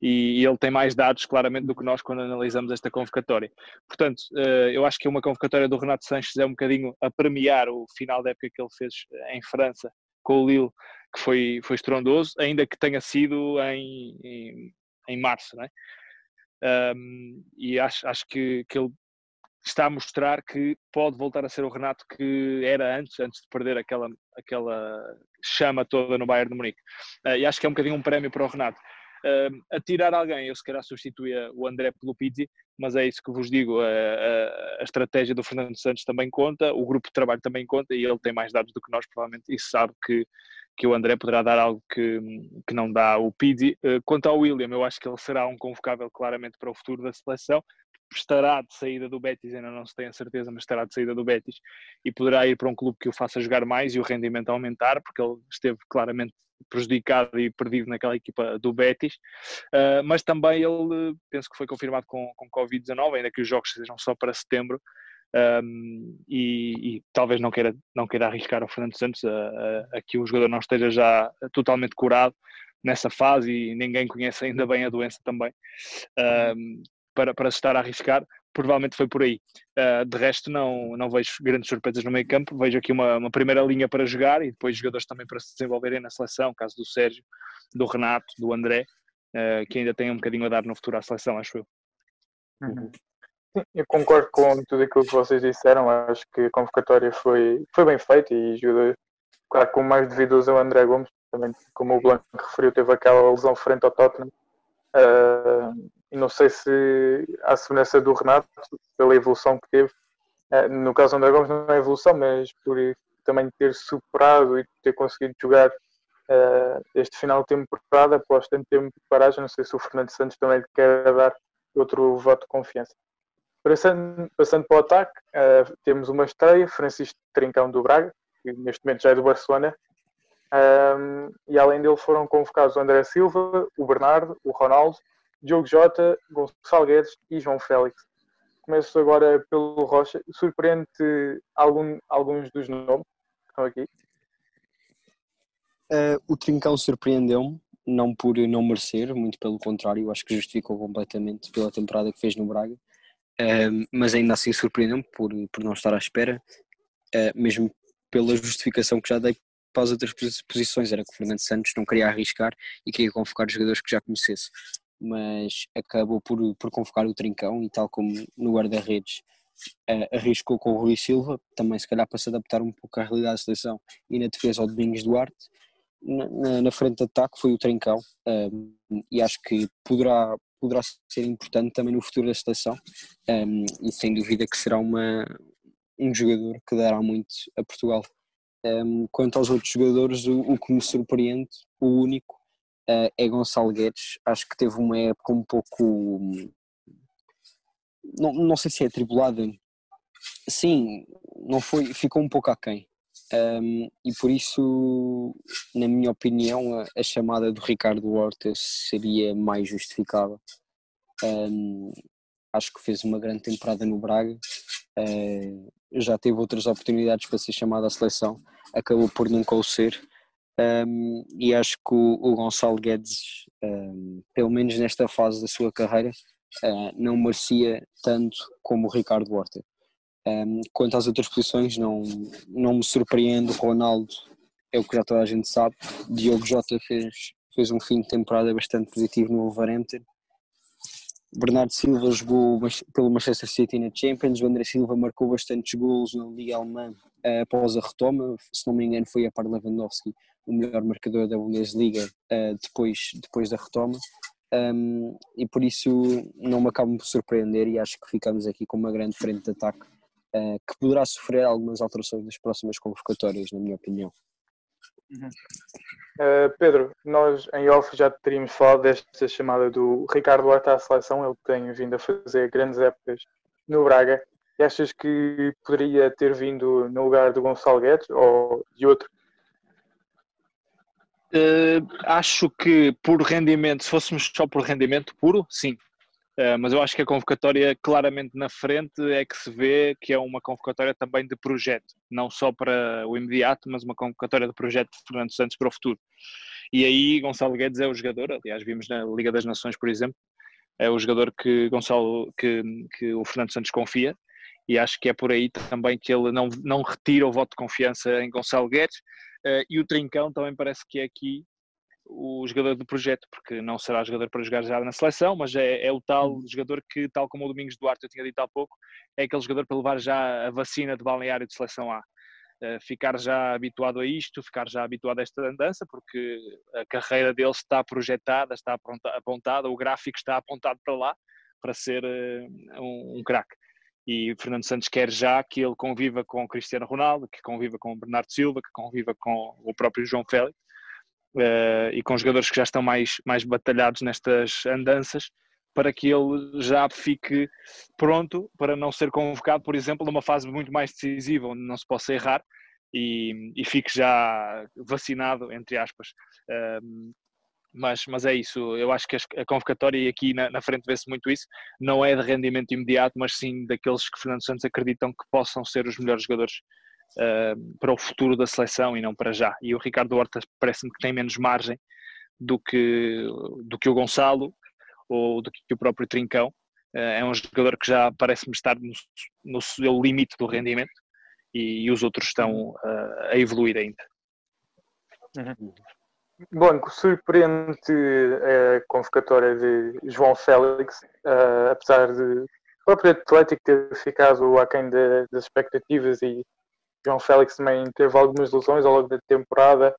E, ele tem mais dados, claramente, do que nós quando analisamos esta convocatória. Portanto, uh, eu acho que uma convocatória do Renato Sanches é um bocadinho a premiar o final da época que ele fez em França com o Lille, que foi, foi estrondoso, ainda que tenha sido em, em, em março, né? Um, e acho, acho que, que ele está a mostrar que pode voltar a ser o Renato que era antes, antes de perder aquela, aquela chama toda no Bayern de Munique. Uh, e acho que é um bocadinho um prémio para o Renato. A tirar alguém, eu se calhar substituía o André pelo Pizzi, mas é isso que vos digo, a, a, a, estratégia do Fernando Santos também conta, o grupo de trabalho também conta e ele tem mais dados do que nós provavelmente e sabe que, que o André poderá dar algo que, que não dá o Pizzi. Uh, quanto ao William, eu acho que ele será um convocável claramente para o futuro da seleção, estará de saída do Betis, ainda não se tem a certeza, mas estará de saída do Betis e poderá ir para um clube que o faça jogar mais e o rendimento aumentar, porque ele esteve claramente prejudicado e perdido naquela equipa do Betis, uh, mas também ele, penso que foi confirmado com, com Covid-19, ainda que os jogos sejam só para setembro, um, e, e, talvez não queira, não queira arriscar o Fernando Santos a, a, a, que o jogador não esteja já totalmente curado nessa fase e ninguém conhece ainda bem a doença também. Um, para, para se estar a arriscar provavelmente foi por aí. Uh, de resto, não, não vejo grandes surpresas no meio campo. Vejo aqui uma, uma primeira linha para jogar e depois jogadores também para se desenvolverem na seleção, caso do Sérgio, do Renato, do André, uh, que ainda tem um bocadinho a dar no futuro à seleção, acho eu. Uhum. Eu concordo com tudo aquilo que vocês disseram. Acho que a convocatória foi, foi bem feita e jogadores, claro, com mais devidos ao André Gomes, também, como o Blanco referiu, teve aquela lesão frente ao Tottenham. Uh, e não sei se a semelhança do Renato, pela evolução que teve, uh, no caso do André Gomes não é evolução, mas por também ter superado e ter conseguido jogar uh, este final de temporada após tanto tempo de paragem, não sei se o Fernando Santos também lhe quer dar outro voto de confiança. Passando, passando para o ataque, uh, temos uma estreia, Francisco Trincão do Braga, que neste momento já é do Barcelona, um, e além dele foram convocados o André Silva, o Bernardo, o Ronaldo, Diogo Jota, Gonçalo Guedes e João Félix. Começo agora pelo Rocha. Surpreende algum, alguns dos nomes que estão aqui? Uh, o Trincão surpreendeu-me, não por não merecer, muito pelo contrário, acho que justificou completamente pela temporada que fez no Braga, uh, mas ainda assim surpreendeu-me por, por não estar à espera, uh, mesmo pela justificação que já dei para as outras posições, era que o Fernando Santos não queria arriscar e queria convocar jogadores que já conhecesse, mas acabou por, por convocar o Trincão e tal como no guarda-redes uh, arriscou com o Rui Silva, também se calhar para se adaptar um pouco à realidade da seleção e na defesa ao Domingos Duarte, na, na frente de ataque foi o Trincão um, eh, e acho que poderá, poderá ser importante também no futuro da seleção um, e sem dúvida que será uma, um jogador que dará muito a Portugal. Um, quanto aos outros jogadores, o, o, que me surpreende, o único, uh, é Gonçalo Guedes. Acho que teve uma época um pouco. Não, não sei se é atribulada. Sim, não foi, ficou um pouco aquém. Um, e por isso, na minha opinião, a, a, chamada do Ricardo Horta seria mais justificável. Um, acho que fez uma grande temporada no Braga, uh, já teve outras oportunidades para ser chamado à seleção, acabou por nunca o ser. Um, e acho que o, o Gonçalo Guedes, um, pelo menos nesta fase da sua carreira, uh, não merecia tanto como o Ricardo Horta. Um, quanto às outras posições, não, não me surpreende. O Ronaldo é o que já toda a gente sabe. Diogo Jota fez, fez um fim de temporada bastante positivo no Wolverhampton. Bernardo Silva jogou pelo Manchester City na Champions. O André Silva marcou bastantes gols na Liga Alemã uh, após a retoma. Se não me engano, foi a par Lewandowski o melhor marcador da Bundesliga uh, depois, depois da retoma. Um, e por isso não me acabo por surpreender e acho que ficamos aqui com uma grande frente de ataque uh, que poderá sofrer algumas alterações nas próximas convocatórias, na minha opinião. Uhum. Uh, Pedro, nós em off já teríamos falado desta chamada do Ricardo Horta à seleção, ele tem vindo a fazer grandes épocas no Braga. E achas que poderia ter vindo no lugar do Gonçalo Guedes ou de outro Uh, acho que por rendimento, se fôssemos só por rendimento puro, sim. Uh, mas eu acho que a convocatória claramente na frente é que se vê que é uma convocatória também de projeto, não só para o imediato, mas uma convocatória de projeto de Fernando Santos para o futuro. E aí Gonçalo Guedes é o jogador, aliás vimos na Liga das Nações, por exemplo, é o jogador que Gonçalo que, que o Fernando Santos confia e acho que é por aí também que ele não, não retira o voto de confiança em Gonçalo Guedes e o Trincão também parece que é aqui o jogador do projeto, porque não será jogador para jogar já na seleção, mas é, é, o tal uhum. jogador que, tal como o Domingos Duarte eu tinha dito há pouco, é aquele jogador para levar já a vacina de balneário de seleção A. Uh, ficar já habituado a isto, ficar já habituado a esta andança, porque a carreira dele está projetada, está apontada, o gráfico está apontado para lá, para ser uh, um, um craque e Fernando Santos quer já que ele conviva com o Cristiano Ronaldo, que conviva com o Bernardo Silva, que conviva com o próprio João Félix uh, e com jogadores que já estão mais, mais batalhados nestas andanças, para que ele já fique pronto para não ser convocado, por exemplo, numa fase muito mais decisiva, onde não se possa errar e, e fique já vacinado, entre aspas. Uh, mas, mas é isso. Eu acho que a convocatória, e aqui na, na frente vê-se muito isso, não é de rendimento imediato, mas sim daqueles que Fernando Santos acreditam que possam ser os melhores jogadores uh, para o futuro da seleção e não para já. E o Ricardo Horta parece-me que tem menos margem do que, do que o Gonçalo ou do que o próprio Trincão. Uh, é um jogador que já parece-me estar no, no seu limite do rendimento e, e os outros estão uh, a evoluir ainda. Uhum. Blanco, surpreende a convocatória de João Félix, uh, apesar de o próprio Atlético ter ficado aquém de, das expectativas e João Félix também teve algumas lesões ao longo da temporada,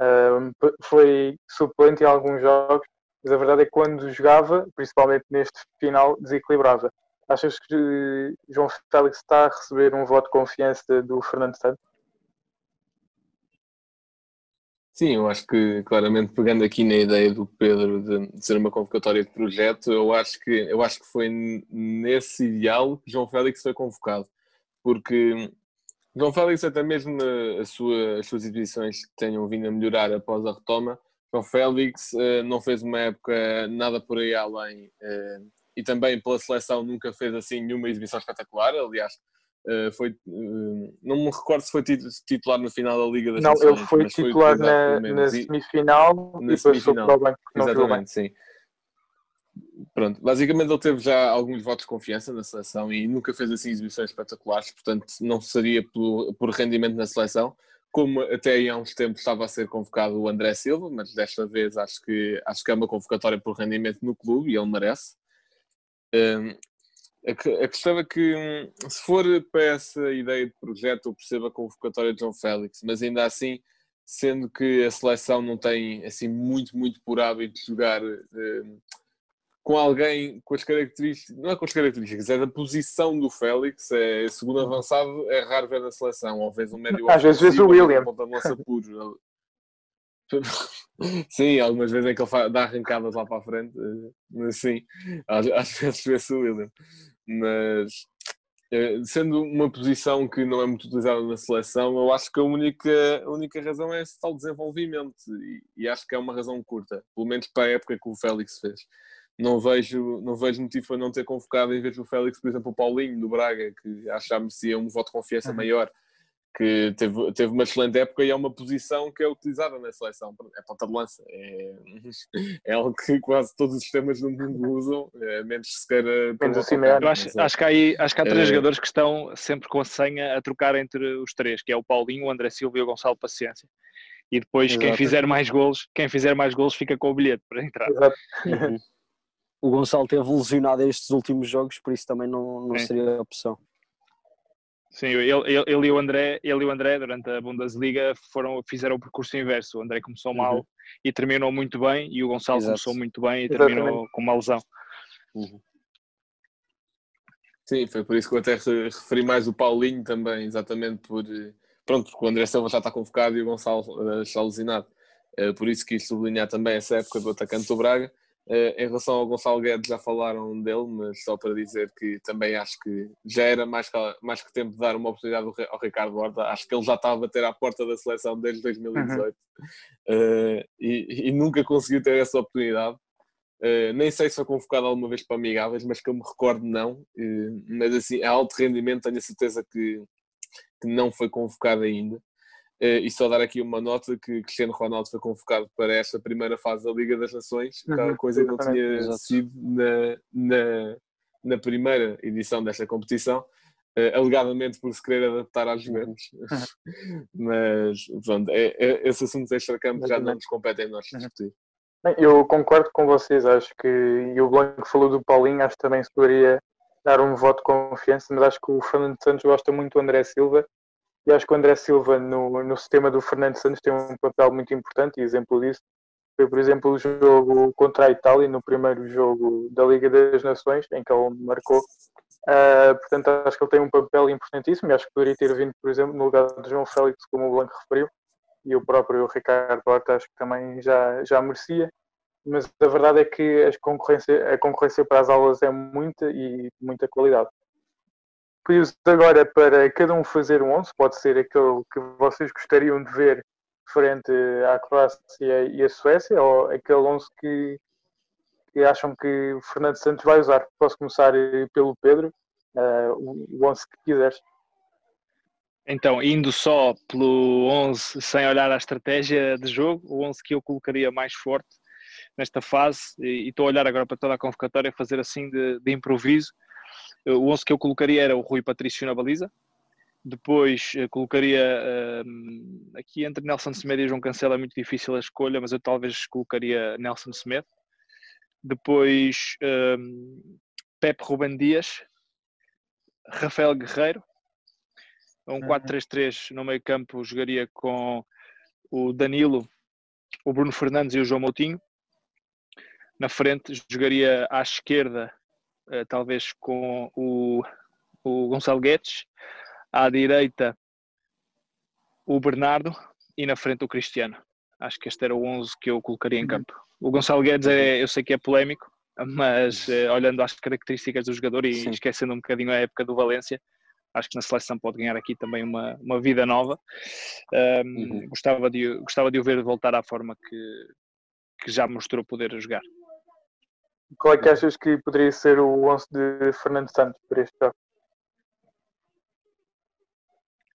uh, foi suplente em alguns jogos, mas a verdade é que quando jogava, principalmente neste final, desequilibrava. Achas que João Félix está a receber um voto de confiança do Fernando Santos? Sim, eu acho que claramente pegando aqui na ideia do Pedro de, ser uma convocatória de projeto, eu acho que eu acho que foi nesse ideal que João Félix foi convocado, porque João Félix até mesmo sua, as suas exibições que tenham vindo a melhorar após a retoma, João Félix uh, não fez uma época nada por aí além uh, e também pela seleção nunca fez assim nenhuma exibição espetacular, aliás Uh, foi, uh, não me recordo se foi titular no final da Liga das Não, Nações, ele foi titular foi na, na, semifinal na e semifinal. para o banco. Exatamente, sim. Pronto, basicamente ele teve já alguns votos de confiança na seleção e nunca fez assim exibições espetaculares, portanto não seria por, por rendimento na seleção, como até aí há uns tempos estava a ser convocado o André Silva, mas desta vez acho que, acho que é uma convocatória por rendimento no clube e ele merece. Um, a, questão é que, hum, se for para essa ideia de projeto, eu percebo a convocatória de João Félix, mas ainda assim, sendo que a seleção não tem assim muito, muito por hábito de jogar um, com alguém com as características, não é com as características, é da posição do Félix, é segundo avançado, é raro ver na seleção, ou vezes um médio Às vezes o William. Puro. Sim, algumas vezes é que ele dá arrancadas lá para a frente, eh, mas sim, às, vezes vê-se o William mas eh, sendo uma posição que não é muito utilizada na seleção, eu acho que a única, a única razão é esse tal desenvolvimento e, e, acho que é uma razão curta, pelo menos para a época que o Félix fez. Não vejo, não vejo motivo para não ter convocado em vez do Félix, por exemplo, o Paulinho do Braga, que acho que já merecia um voto de confiança uhum. maior que teve, teve uma excelente época e é uma posição que é utilizada na seleção. É ponta de lança. É, é algo que quase todos os sistemas do mundo usam, é, menos se queira. Menos Eu acho, acho, que há aí, acho que há três é... jogadores que estão sempre com a senha a trocar entre os três, que é o Paulinho, o André Silva e o Gonçalo Paciência. E depois Exato. quem fizer mais golos, quem fizer mais golos fica com o bilhete para entrar. Exato. Uhum. o Gonçalo teve lesionado estes últimos jogos, por isso também não, não seria opção. Sim, ele, ele, ele, e o André, ele e o André durante a Bundesliga foram, fizeram o percurso inverso. O André começou mal uhum. e terminou muito bem, e o Gonçalo Exato. começou muito bem e terminou Exatamente. com uma lesão. Uhum. Sim, foi por isso que eu até referi mais o Paulinho também, exatamente por pronto, porque o André Silva já está convocado e o Gonçalo uh, está lesionado. Uh, por isso quis sublinhar também essa época do atacante do Braga. Uh, em relação ao Gonçalo Guedes, já falaram dele, mas só para dizer que também acho que já era mais que, mais que tempo de dar uma oportunidade ao Ricardo Horta. Acho que ele já estava a bater à porta da seleção desde 2018 uhum. uh, e, e, nunca conseguiu ter essa oportunidade. Uh, nem sei se foi convocado alguma vez para amigáveis, mas que eu me recordo, não. mas assim, a alto rendimento, tenho a certeza que, que não foi convocado ainda. Uh, e só dar aqui uma nota que Cristiano Ronaldo foi convocado para esta primeira fase da Liga das Nações, uhum, coisa que não tinha exato. sido na, na, na, primeira edição desta competição, uh, alegadamente por se querer adaptar às uhum. Juventus. Mas, pronto, é, é, esses assuntos extra-campo já não nos competem a nós uhum. discutir. Eu concordo com vocês, acho que, e o Blanco falou do Paulinho, acho que também se poderia dar um voto de confiança, mas acho que o Fernando Santos gosta muito do André Silva e acho que o André Silva, no, no sistema do Fernando Santos, tem um papel muito importante, e exemplo disso foi, por exemplo, o jogo contra a Itália, no primeiro jogo da Liga das Nações, em que ele marcou. Uh, portanto, acho que ele tem um papel importantíssimo e acho que poderia ter vindo, por exemplo, no lugar de João Félix, como o Blanco referiu, e o próprio Ricardo Horta acho que também já, já merecia. Mas a verdade é que a concorrência, a concorrência para as aulas é muita e muita qualidade. Pedimos agora para cada um fazer um 11, pode ser aquele que vocês gostariam de ver frente à Croácia e à Suécia, ou aquele 11 que, que acham que o Fernando Santos vai usar? Posso começar pelo Pedro, uh, o 11 que quiseres. Então, indo só pelo 11 sem olhar a estratégia de jogo, o 11 que eu colocaria mais forte nesta fase, e estou a olhar agora para toda a convocatória, fazer assim de, de improviso. O 11 que eu colocaria era o Rui Patrício na baliza, depois eh, colocaria uh, aqui entre Nelson Semedo e João Cancelo é muito difícil a escolha, mas eu talvez colocaria Nelson Semedo. Depois uh, Pepe Ruben Dias, Rafael Guerreiro, um 4-3-3 uhum. no meio campo jogaria com o Danilo, o Bruno Fernandes e o João Moutinho. Na frente jogaria à esquerda, uh, talvez com o, o Gonçalo Guedes. À direita, o Bernardo. E na frente, o Cristiano. Acho que este era o 11 que eu colocaria em uhum. campo. O Gonçalo Guedes, é, eu sei que é polémico, mas uh, olhando às características do jogador e Sim. esquecendo um bocadinho a época do Valência, acho que na seleção pode ganhar aqui também uma, uma vida nova. Um, uhum. gostava, de, gostava de o ver voltar à forma que, que já mostrou poder jogar. Qual é que achas que poderia ser o 11 de Fernando Santos para este jogo?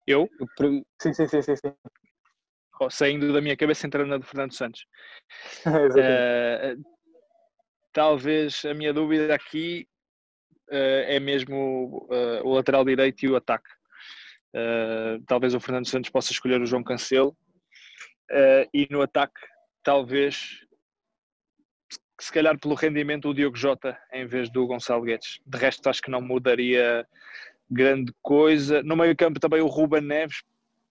Eu? Sim, sim, sim, sim. sim. Oh, saindo da minha cabeça, entrando na de Fernando Santos. uh, talvez a minha dúvida aqui uh, é mesmo uh, o lateral direito e o ataque. talvez o Fernando Santos possa escolher o João Cancelo. e no ataque, talvez se calhar pelo rendimento o Diogo Jota em vez do Gonçalo Guedes. De resto acho que não mudaria grande coisa. No meio campo também o Ruben Neves,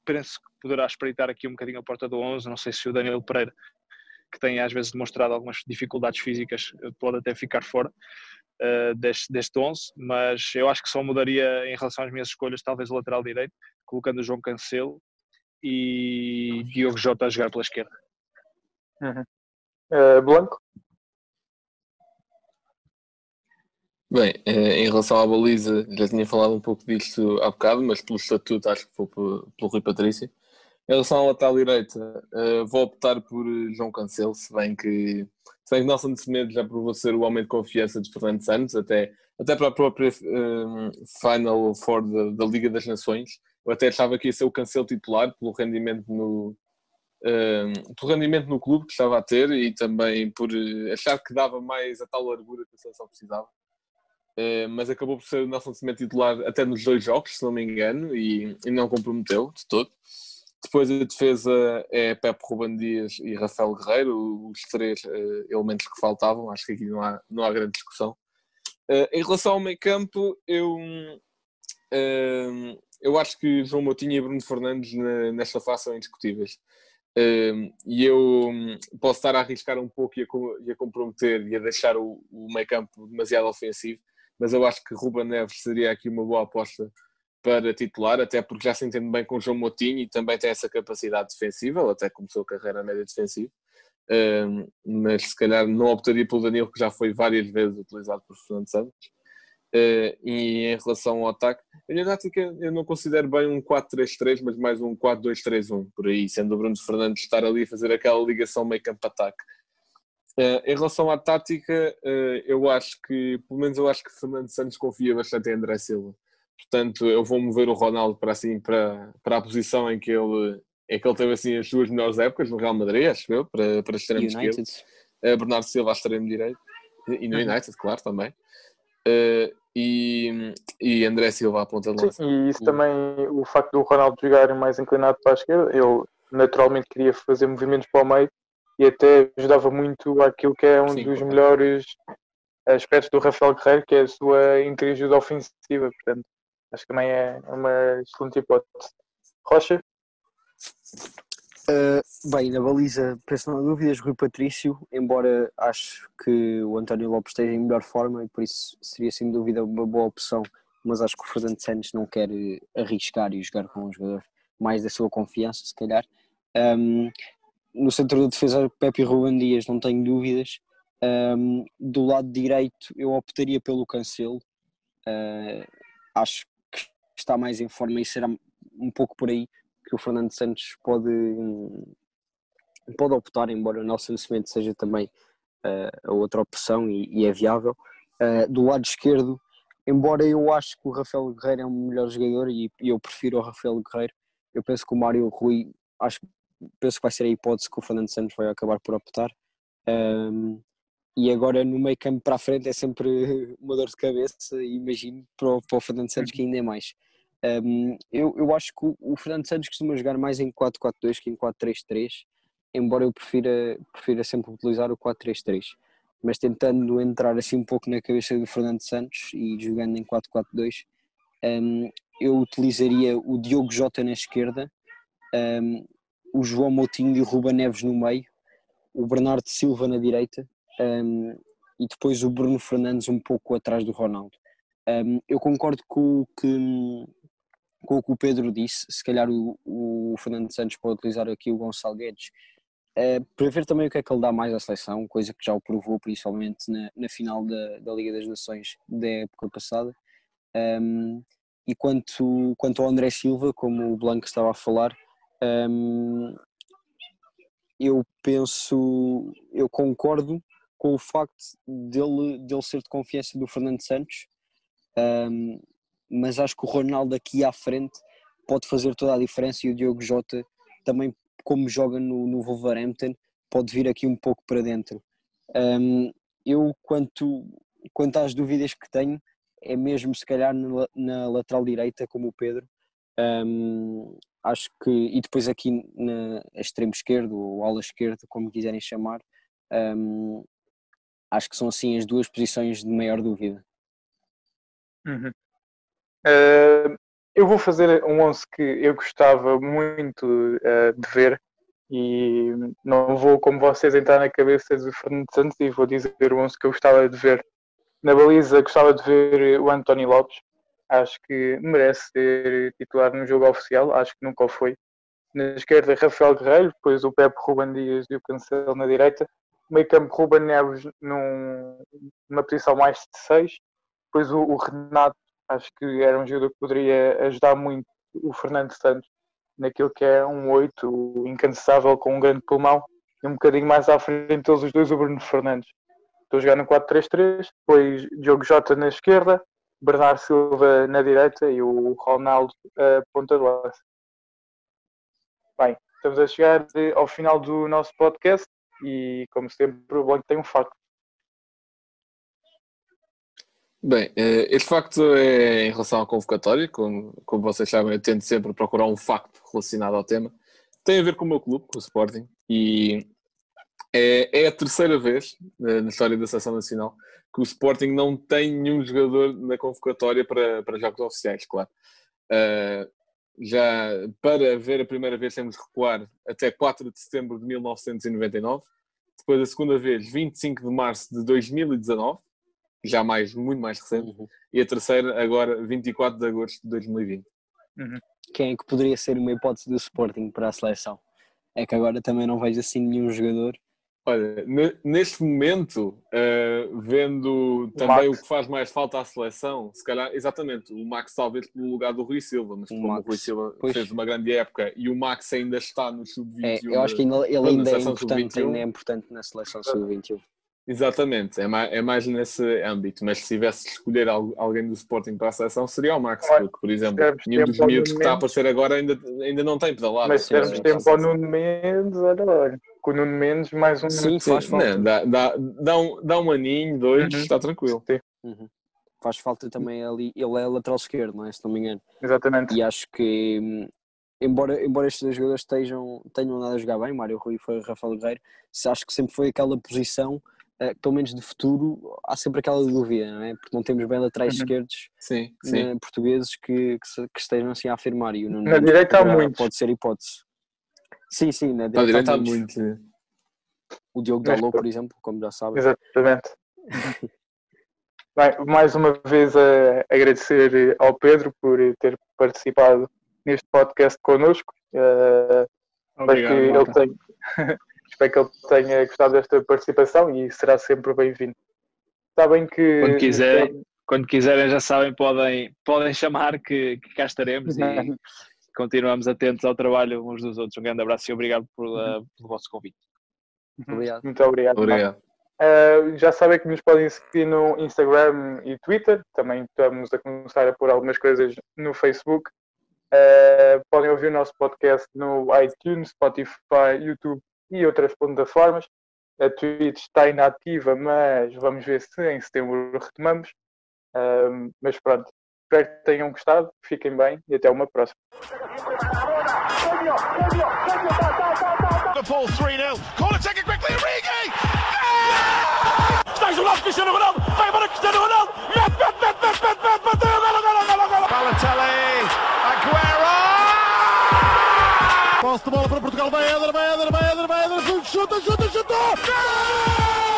penso que poderá espreitar aqui um bocadinho a porta do 11, não sei se o Daniel Pereira, que tem às vezes demonstrado algumas dificuldades físicas, pode até ficar fora uh, deste, deste 11, mas eu acho que só mudaria em relação às minhas escolhas, talvez o lateral direito, colocando o João Cancelo e Diogo Jota a jogar pela esquerda. Uhum. Uh, Blanco? Bem, eh, em relação à baliza, já tinha falado um pouco disto há bocado, mas pelo estatuto acho que foi pelo, Rui Patrício. Em relação à lateral direita, uh, vou optar por João Cancelo, se bem que, se bem que Nelson Semedo já provou ser o homem de confiança de Fernando Santos, até, até para a própria uh, Final Four da, da, Liga das Nações. Eu até achava que ia ser o Cancelo titular, pelo rendimento no, pelo rendimento no clube que estava a ter e também por achar que dava mais a tal largura que a seleção precisava. Uh, mas acabou por ser o Nelson Cimento titular até nos dois jogos, se não me engano, e, e não comprometeu de todo. Depois a defesa é Pepe Ruban Dias e Rafael Guerreiro, os três uh, elementos que faltavam, acho que aqui não há, não há grande discussão. Uh, em relação ao meio campo, eu, eu acho que João Moutinho e Bruno Fernandes na, nesta fase são indiscutíveis. e eu hum, posso estar a arriscar um pouco e a, e a comprometer e a deixar o, o meio campo demasiado ofensivo, mas eu acho que Ruben Neves seria aqui uma boa aposta para titular, até porque já se entende bem com o João Moutinho e também tem essa capacidade defensiva, ele até começou a carreira média defensiva, um, mas se calhar não optaria pelo Danilo, que já foi várias vezes utilizado por Fernando Santos. Uh, e em relação ao ataque, a tática eu não considero bem um 4-3-3, mas mais um 4-2-3-1, por aí, sendo o Bruno Fernandes estar ali a fazer aquela ligação meio campo-ataque. Uh, em relação à tática, uh, eu acho que, pelo menos eu acho que Fernando Santos confia bastante em André Silva. Portanto, eu vou mover o Ronaldo para assim para, para a posição em que ele em que ele teve assim as duas melhores épocas no Real Madrid, acho eu, para, para extremo esquerdo. Uh, Bernardo Silva a extremo direito e no uhum. United, claro, também. e, e André Silva à ponta de lança. e isso também, o facto do Ronaldo jogar mais inclinado para a esquerda, ele naturalmente queria fazer movimentos para o meio e até ajudava muito aquilo que é um Sim, dos melhores aspectos do Rafael Guerreiro, que é a sua interajuda ofensiva. Portanto, acho que também é uma excelente hipótese. Rocha? Uh, bem, na baliza, penso não há dúvidas, Rui Patrício, embora acho que o António Lopes esteja em melhor forma e por isso seria sem dúvida uma boa opção, mas acho que o Fernando Santos não quer arriscar e jogar com um jogador mais da sua confiança, se calhar. Um, no centro da defesa, Pepe e Ruben Dias, não tenho dúvidas. Um, do lado direito, eu optaria pelo Cancelo. Uh, acho que está mais em forma e será um pouco por aí que o Fernando Santos pode, pode optar, embora o Nelson Cimento seja também uh, a outra opção e, e é viável. Uh, do lado esquerdo, embora eu acho que o Rafael Guerreiro é um melhor jogador e, e eu prefiro o Rafael Guerreiro, eu penso que o Mário Rui, acho, penso que vai ser a hipótese que o Fernando Santos vai acabar por optar. Um, e agora no meio campo para a frente é sempre uma dor de cabeça, imagino, para o, para o Fernando Santos que ainda é mais. Um, eu, eu acho que o, Fernando Santos costuma jogar mais em 4-4-2 que em 4-3-3, embora eu prefira, prefira sempre utilizar o 4-3-3. Mas tentando entrar assim um pouco na cabeça do Fernando Santos e jogando em 4-4-2, um, eu utilizaria o Diogo Jota na esquerda, um, o João Moutinho e o Ruba Neves no meio, o Bernardo Silva na direita um, e depois o Bruno Fernandes um pouco atrás do Ronaldo. Um, eu concordo com o que com o que o Pedro disse, se calhar o, o Fernando Santos pode utilizar aqui o Gonçalo Guedes uh, para ver também o que é que ele dá mais à seleção, coisa que já o provou principalmente na, na final da, da Liga das Nações da época passada. Um, e quanto, quanto ao André Silva, como o Blanco estava a falar, um, eu penso, eu concordo com o facto dele, dele ser de confiança do Fernando Santos, um, mas acho que o Ronaldo aqui à frente pode fazer toda a diferença e o Diogo Jota também, como joga no, no Wolverhampton, pode vir aqui um pouco para dentro. Um, eu, quanto, quanto às dúvidas que tenho, é mesmo se calhar na, na lateral direita, como o Pedro. Um, acho que, e depois aqui na extremo esquerdo, ou ala esquerda, como quiserem chamar, um, acho que são assim as duas posições de maior dúvida. Uhum. Uh, eu vou fazer um 11 que eu gostava muito uh, de ver e não vou, como vocês, entrar na cabeça do Fernando Santos e vou dizer o 11 que eu gostava de ver. Na baliza, gostava de ver o António Lopes. Acho que merece ser titular no jogo oficial. Acho que nunca foi. Na esquerda, Rafael Guerreiro, depois o Pepe Ruben Dias e o Cancelo na direita. Meio campo, Ruben Neves num, numa posição mais de 6. Depois o, o Renato Acho que era um jogador que poderia ajudar muito o Fernando Santos naquilo que é um 8 incansável com um grande pulmão e um bocadinho mais à frente todos os dois o Bruno Fernandes. Estou a jogar no 4-3-3, depois Diogo Jota na esquerda, Bernardo Silva na direita e o Ronaldo a ponta de lança. Bem, estamos a chegar ao final do nosso podcast e, como sempre, o Blanco tem um facto. Bem, eh, este facto é em relação à convocatória, como, como vocês sabem, eu tento sempre procurar um facto relacionado ao tema. Tem a ver com o meu clube, com o Sporting, e é, é a terceira vez eh, na história da Seleção Nacional que o Sporting não tem nenhum jogador na convocatória para, para jogos oficiais, claro. Uh, já para ver a primeira vez temos de recuar até 4 de setembro de 1999, depois a segunda vez 25 de março de 2019 já mais, muito mais recente, uhum. e a terceira agora 24 de agosto de 2020. Uhum. Quem é que poderia ser uma hipótese do Sporting para a seleção? É que agora também não vejo assim nenhum jogador. Olha, neste momento, uh, vendo também o, o, que faz mais falta à seleção, se calhar, exatamente, o Max talvez pelo lugar do Rui Silva, mas o como Max, o Rui Silva pois. fez uma grande época e o Max ainda está no sub-21. É, eu acho que ainda, ele ainda é, importante, ainda é importante na seleção sub-21. Exatamente, é mais, é mais nesse âmbito, mas se tivesse de escolher alguém do Sporting para a seleção seria o Max, porque, por exemplo, nenhum dos miúdos que está a aparecer agora ainda, ainda não tem pedalado. Mas se tivermos tempo ao Nuno Mendes, olha lá, com o Nuno Mendes mais um Sim, faz falta. Não, dá, dá, dá, um, dá um aninho, dois, uhum. está tranquilo. Uhum. Faz falta também ali, ele é lateral esquerdo, não é? Se não me engano. Exatamente. E acho que embora, embora estes dois jogadores estejam, tenham nada a jogar bem, Mário Rui foi Rafael Guerreiro, acho que sempre foi aquela posição uh, pelo menos de futuro, há sempre aquela dúvida, não é? Porque não temos bem laterais uhum. esquerdos sim, sim. portugueses que, que, que, estejam assim a afirmar. E o na direita há muito. Pode ser hipótese. Sim, sim, na direita, na direita há, há muito. O Diogo Dalot, por exemplo, como já sabem. Exatamente. Bem, mais uma vez a agradecer ao Pedro por ter participado neste podcast connosco. Uh, Obrigado, que ele tem, Espero que ele tenha gostado desta participação e será sempre bem-vindo. Sabem que. Quando, quiser, quando quiserem, já sabem, podem, podem chamar que, que cá estaremos e continuamos atentos ao trabalho uns dos outros. Um grande abraço e obrigado por, uh, pelo vosso convite. Obrigado. Muito obrigado. Obrigado. Uh, já sabem que nos podem seguir no Instagram e Twitter. Também estamos a começar a pôr algumas coisas no Facebook. Uh, podem ouvir o nosso podcast no iTunes, Spotify, YouTube e outras plataformas. A Twitch está inativa, mas vamos ver se em setembro retomamos. Uh, mas pronto, espero que tenham gostado, fiquem bem e até uma próxima. Liverpool 3-0. Corner taken quickly, Origi! Stage last Cristiano Ronaldo, vai para Cristiano Ronaldo, mete, mete, mete, mete, mete, mete, bateu, golo, golo, golo, Posso de bola para Portugal, vai Eder, vai Eder, vai Eder, vai Eder. chuta, chuta, chutou! Gol!